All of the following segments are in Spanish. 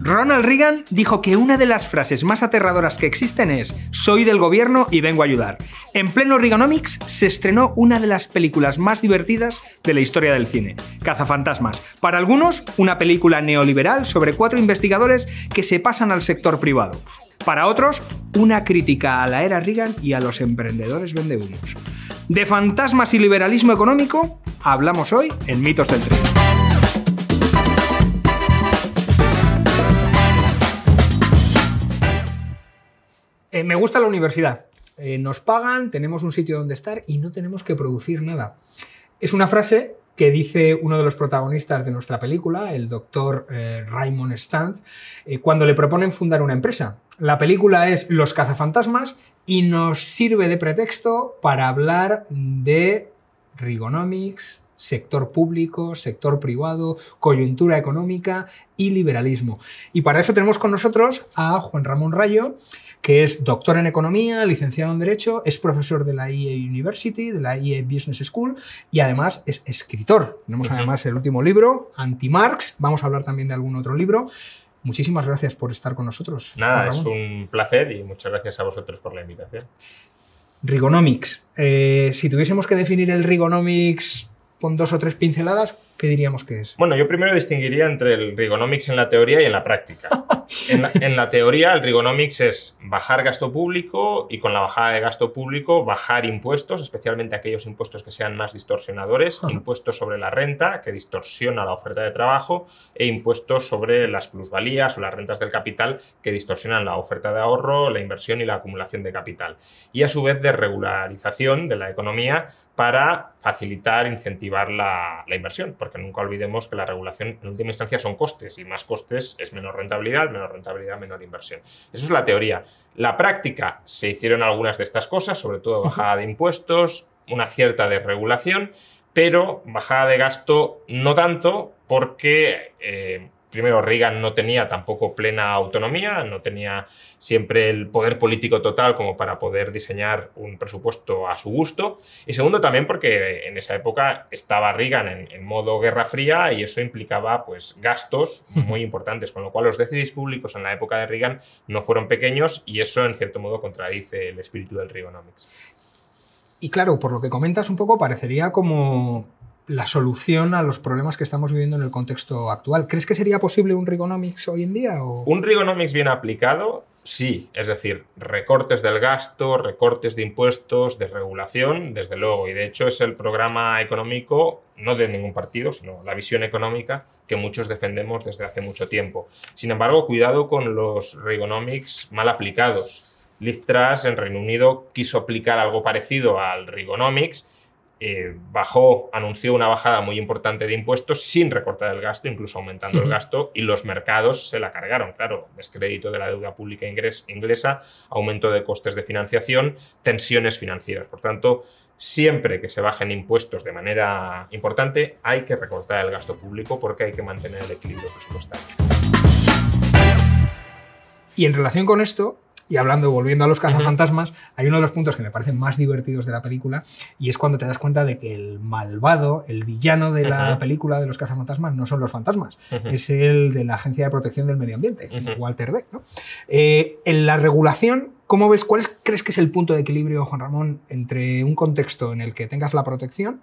Ronald Reagan dijo que una de las frases más aterradoras que existen es Soy del gobierno y vengo a ayudar. En pleno Reaganomics se estrenó una de las películas más divertidas de la historia del cine, Cazafantasmas. Para algunos, una película neoliberal sobre cuatro investigadores que se pasan al sector privado. Para otros, una crítica a la era Reagan y a los emprendedores vendehumos. De fantasmas y liberalismo económico hablamos hoy en Mitos del Tren. Eh, me gusta la universidad. Eh, nos pagan, tenemos un sitio donde estar y no tenemos que producir nada. Es una frase que dice uno de los protagonistas de nuestra película, el doctor eh, Raymond Stantz, cuando le proponen fundar una empresa. La película es Los cazafantasmas y nos sirve de pretexto para hablar de Rigonomics, sector público, sector privado, coyuntura económica y liberalismo. Y para eso tenemos con nosotros a Juan Ramón Rayo, que es doctor en economía, licenciado en derecho, es profesor de la EA University, de la EA Business School y además es escritor. Tenemos además el último libro, Anti-Marx, vamos a hablar también de algún otro libro. Muchísimas gracias por estar con nosotros. Nada, es un placer y muchas gracias a vosotros por la invitación. Rigonomics. Eh, si tuviésemos que definir el Rigonomics con dos o tres pinceladas, ¿qué diríamos que es? Bueno, yo primero distinguiría entre el Rigonomics en la teoría y en la práctica. En la, en la teoría, el Rigonomics es bajar gasto público y con la bajada de gasto público bajar impuestos, especialmente aquellos impuestos que sean más distorsionadores, Ajá. impuestos sobre la renta, que distorsiona la oferta de trabajo, e impuestos sobre las plusvalías o las rentas del capital, que distorsionan la oferta de ahorro, la inversión y la acumulación de capital. Y a su vez de regularización de la economía para facilitar, incentivar la, la inversión, porque nunca olvidemos que la regulación en última instancia son costes y más costes es menos rentabilidad, menos rentabilidad, menor inversión. Eso es la teoría. La práctica se hicieron algunas de estas cosas, sobre todo bajada de impuestos, una cierta desregulación, pero bajada de gasto no tanto porque eh, primero Reagan no tenía tampoco plena autonomía, no tenía siempre el poder político total como para poder diseñar un presupuesto a su gusto. Y segundo también porque en esa época estaba Reagan en, en modo guerra fría y eso implicaba pues gastos muy importantes, con lo cual los déficits públicos en la época de Reagan no fueron pequeños y eso en cierto modo contradice el espíritu del Reaganomics. Y claro, por lo que comentas un poco, parecería como la solución a los problemas que estamos viviendo en el contexto actual. ¿Crees que sería posible un Rigonomics hoy en día? Un Reaganomics bien aplicado, sí. Es decir, recortes del gasto, recortes de impuestos, desregulación, desde luego. Y de hecho es el programa económico, no de ningún partido, sino la visión económica que muchos defendemos desde hace mucho tiempo. Sin embargo, cuidado con los Reaganomics mal aplicados. Liz Truss en Reino Unido quiso aplicar algo parecido al Reaganomics, eh, bajó, anunció una bajada muy importante de impuestos sin recortar el gasto, incluso aumentando el gasto, y los mercados se la cargaron, claro, descrédito de la deuda pública ingres- inglesa, aumento de costes de financiación, tensiones financieras. Por tanto, siempre que se bajen impuestos de manera importante, hay que recortar el gasto público porque hay que mantener el equilibrio presupuestario. Y en relación con esto, y hablando, volviendo a los cazafantasmas, hay uno de los puntos que me parecen más divertidos de la película, y es cuando te das cuenta de que el malvado, el villano de la película de los cazafantasmas no son los fantasmas, es el de la Agencia de Protección del Medio Ambiente. Walter Beck. ¿no? Eh, en la regulación, ¿cómo ves? ¿Cuál es- crees que es el punto de equilibrio, Juan Ramón, entre un contexto en el que tengas la protección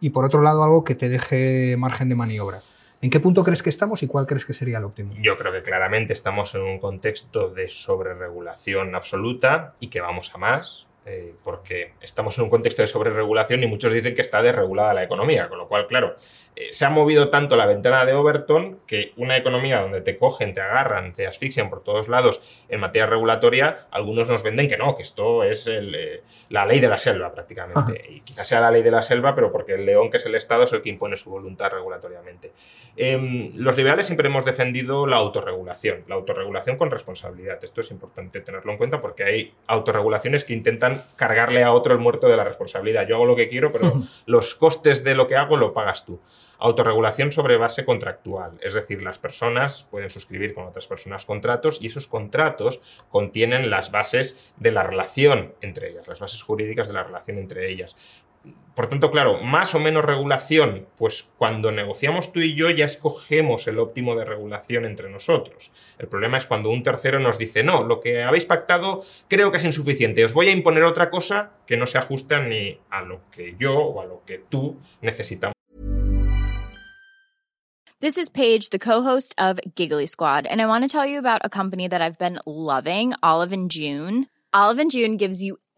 y por otro lado algo que te deje margen de maniobra? ¿En qué punto crees que estamos y cuál crees que sería el óptimo? Yo creo que claramente estamos en un contexto de sobreregulación absoluta y que vamos a más. Eh, porque estamos en un contexto de sobreregulación y muchos dicen que está desregulada la economía, con lo cual, claro, eh, se ha movido tanto la ventana de Overton que una economía donde te cogen, te agarran, te asfixian por todos lados en materia regulatoria, algunos nos venden que no, que esto es eh, la ley de la selva prácticamente. Y quizás sea la ley de la selva, pero porque el león, que es el Estado, es el que impone su voluntad regulatoriamente. Em, los liberales siempre hemos defendido la autorregulación, la autorregulación con responsabilidad. Esto es importante tenerlo en cuenta porque hay autorregulaciones que intentan cargarle a otro el muerto de la responsabilidad. Yo hago lo que quiero, pero los costes de lo que hago lo pagas tú. Autorregulación sobre base contractual, es decir, las personas pueden suscribir con otras personas contratos y esos contratos contienen las bases de la relación entre ellas, las bases jurídicas de la relación entre ellas. Por tanto, claro, más o menos regulación, pues cuando negociamos tú y yo ya escogemos el óptimo de regulación entre nosotros. El problema es cuando un tercero nos dice, no, lo que habéis pactado creo que es insuficiente, os voy a imponer otra cosa que no se ajusta ni a lo que yo o a lo que tú necesitamos. This is Paige, the co-host of Giggly Squad, and I want to tell you about a company that I've been loving, Olive and June. Olive and June gives you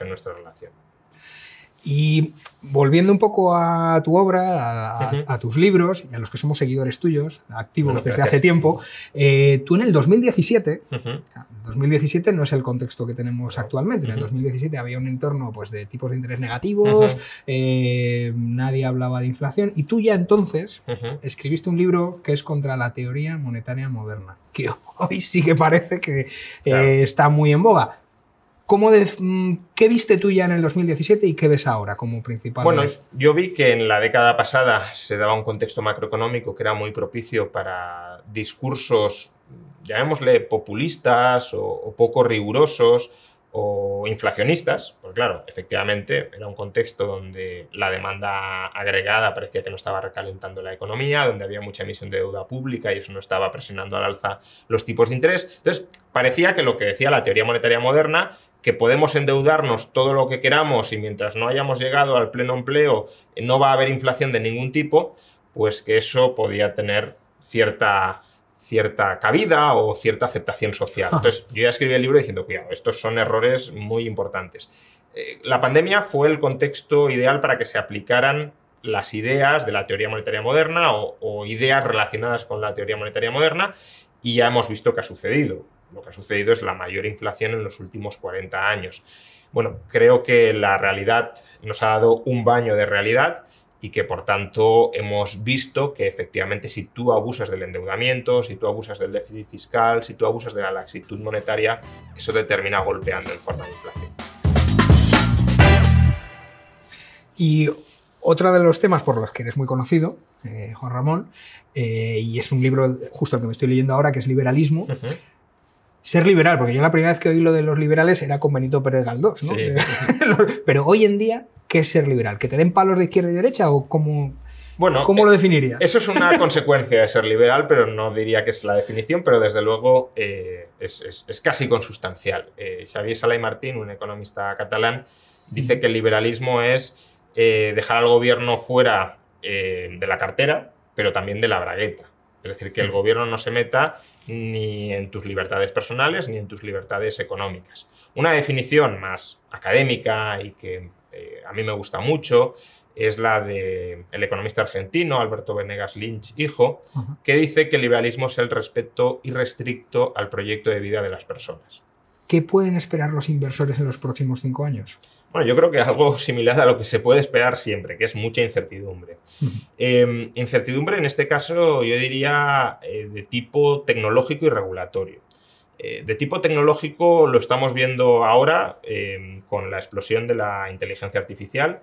en nuestra relación. Y volviendo un poco a tu obra, a, tus libros y a los que somos seguidores tuyos, activos Bueno, desde hace tiempo, eh, tú en el 2017, Ujú. 2017 no es el contexto que tenemos actualmente, en el Ujú. 2017 había un entorno pues, de tipos de interés negativos, eh, nadie hablaba de inflación y tú ya entonces escribiste un libro que es contra la teoría monetaria moderna, que hoy sí que parece que eh, está muy en boga. ¿Cómo de- mm, ¿Qué viste tú ya en el 2017 y qué ves ahora como principal? Bueno, yo vi que en la década pasada se daba un contexto macroeconómico que era muy propicio para discursos, llamémosle populistas o, o poco rigurosos o inflacionistas, porque claro, efectivamente era un contexto donde la demanda agregada parecía que no estaba recalentando la economía, donde había mucha emisión de deuda pública y eso no estaba presionando al alza los tipos de interés. Entonces, parecía que lo que decía la teoría monetaria moderna que podemos endeudarnos todo lo que queramos y mientras no hayamos llegado al pleno empleo eh, no va a haber inflación de ningún tipo, pues que eso podía tener cierta, cierta cabida o cierta aceptación social. Entonces yo ya escribí el libro diciendo, cuidado, estos son errores muy importantes. Eh, la pandemia fue el contexto ideal para que se aplicaran las ideas de la teoría monetaria moderna o, o ideas relacionadas con la teoría monetaria moderna y ya hemos visto que ha sucedido. Lo que ha sucedido es la mayor inflación en los últimos 40 años. Bueno, creo que la realidad nos ha dado un baño de realidad y que por tanto hemos visto que efectivamente si tú abusas del endeudamiento, si tú abusas del déficit fiscal, si tú abusas de la laxitud monetaria, eso te termina golpeando en forma de inflación. Y otro de los temas por los que eres muy conocido, eh, Juan Ramón, eh, y es un libro justo el que me estoy leyendo ahora, que es Liberalismo. Ser liberal, porque yo la primera vez que oí lo de los liberales era con Benito Pérez Galdós, ¿no? Sí. Pero hoy en día, ¿qué es ser liberal? ¿Que te den palos de izquierda y derecha o cómo...? Bueno, ¿Cómo lo eh, definirías? Eso es una consecuencia de ser liberal, pero no diría que es la definición, pero desde luego eh, es, es- es casi consustancial. Eh, Xavier Sala y Martín, un economista catalán, dice que el liberalismo es eh, dejar al gobierno fuera de la cartera, pero también de la bragueta. Es decir, que el gobierno no se meta ni en tus libertades personales ni en tus libertades económicas. Una definición más académica y que eh, a mí me gusta mucho es la del economista argentino Alberto Venegas Lynch, hijo, que dice que el liberalismo es el respeto irrestricto al proyecto de vida de las personas. ¿Qué pueden esperar los inversores en los próximos cinco años? Bueno, yo creo que algo similar a lo que se puede esperar siempre, que es mucha incertidumbre. Eh, incertidumbre en este caso yo diría eh, de tipo tecnológico y regulatorio. Eh, de tipo tecnológico lo estamos viendo ahora eh, con la explosión de la inteligencia artificial,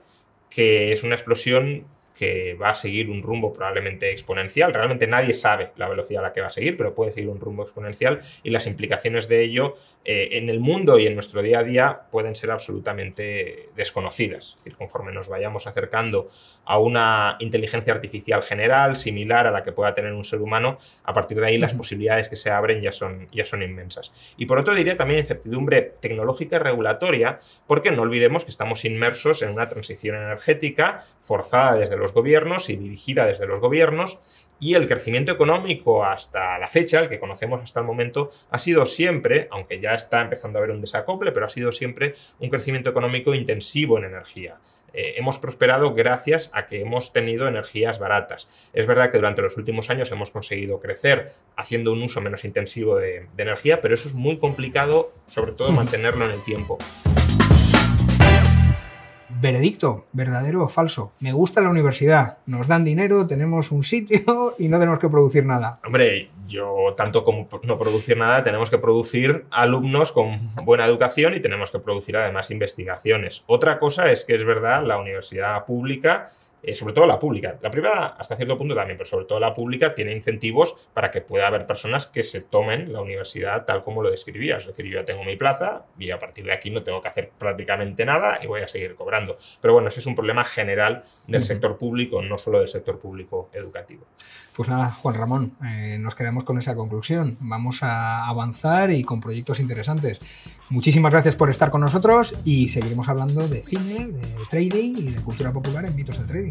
que es una explosión que va a seguir un rumbo probablemente exponencial. Realmente nadie sabe la velocidad a la que va a seguir, pero puede seguir un rumbo exponencial y las implicaciones de ello eh, en el mundo y en nuestro día a día pueden ser absolutamente desconocidas. Es decir, conforme nos vayamos acercando a una inteligencia artificial general, similar a la que pueda tener un ser humano, a partir de ahí las posibilidades que se abren ya son, ya son inmensas. Y por otro diría también incertidumbre tecnológica y regulatoria, porque no olvidemos que estamos inmersos en una transición energética forzada desde los gobiernos y dirigida desde los gobiernos, y el crecimiento económico hasta la fecha, el que conocemos hasta el momento, ha sido siempre, aunque ya está empezando a haber un desacople, pero ha sido siempre un crecimiento económico intensivo en energía. Eh, hemos prosperado gracias a que hemos tenido energías baratas. Es verdad que durante los últimos años hemos conseguido crecer haciendo un uso menos intensivo de, de energía, pero eso es muy complicado, sobre todo mantenerlo en el tiempo. Veredicto, verdadero o falso. Me gusta la universidad. Nos dan dinero, tenemos un sitio y no tenemos que producir nada. Hombre, yo tanto como no producir nada, tenemos que producir alumnos con buena educación y tenemos que producir además investigaciones. Otra cosa es que es verdad, la universidad pública, eh, sobre todo la pública, la privada hasta cierto punto también, pero sobre todo la pública tiene incentivos para que pueda haber personas que se tomen la universidad tal como lo describía. Es decir, yo ya tengo mi plaza y a partir de aquí no tengo que hacer prácticamente nada y voy a seguir cobrando. Pero bueno, ese es un problema general del sector público, no solo del sector público educativo. Pues nada, Juan Ramón, eh, nos quedamos con esa conclusión. Vamos a avanzar y con proyectos interesantes. Muchísimas gracias por estar con nosotros y seguiremos hablando de cine, de trading y de cultura popular en Mitos del Trading.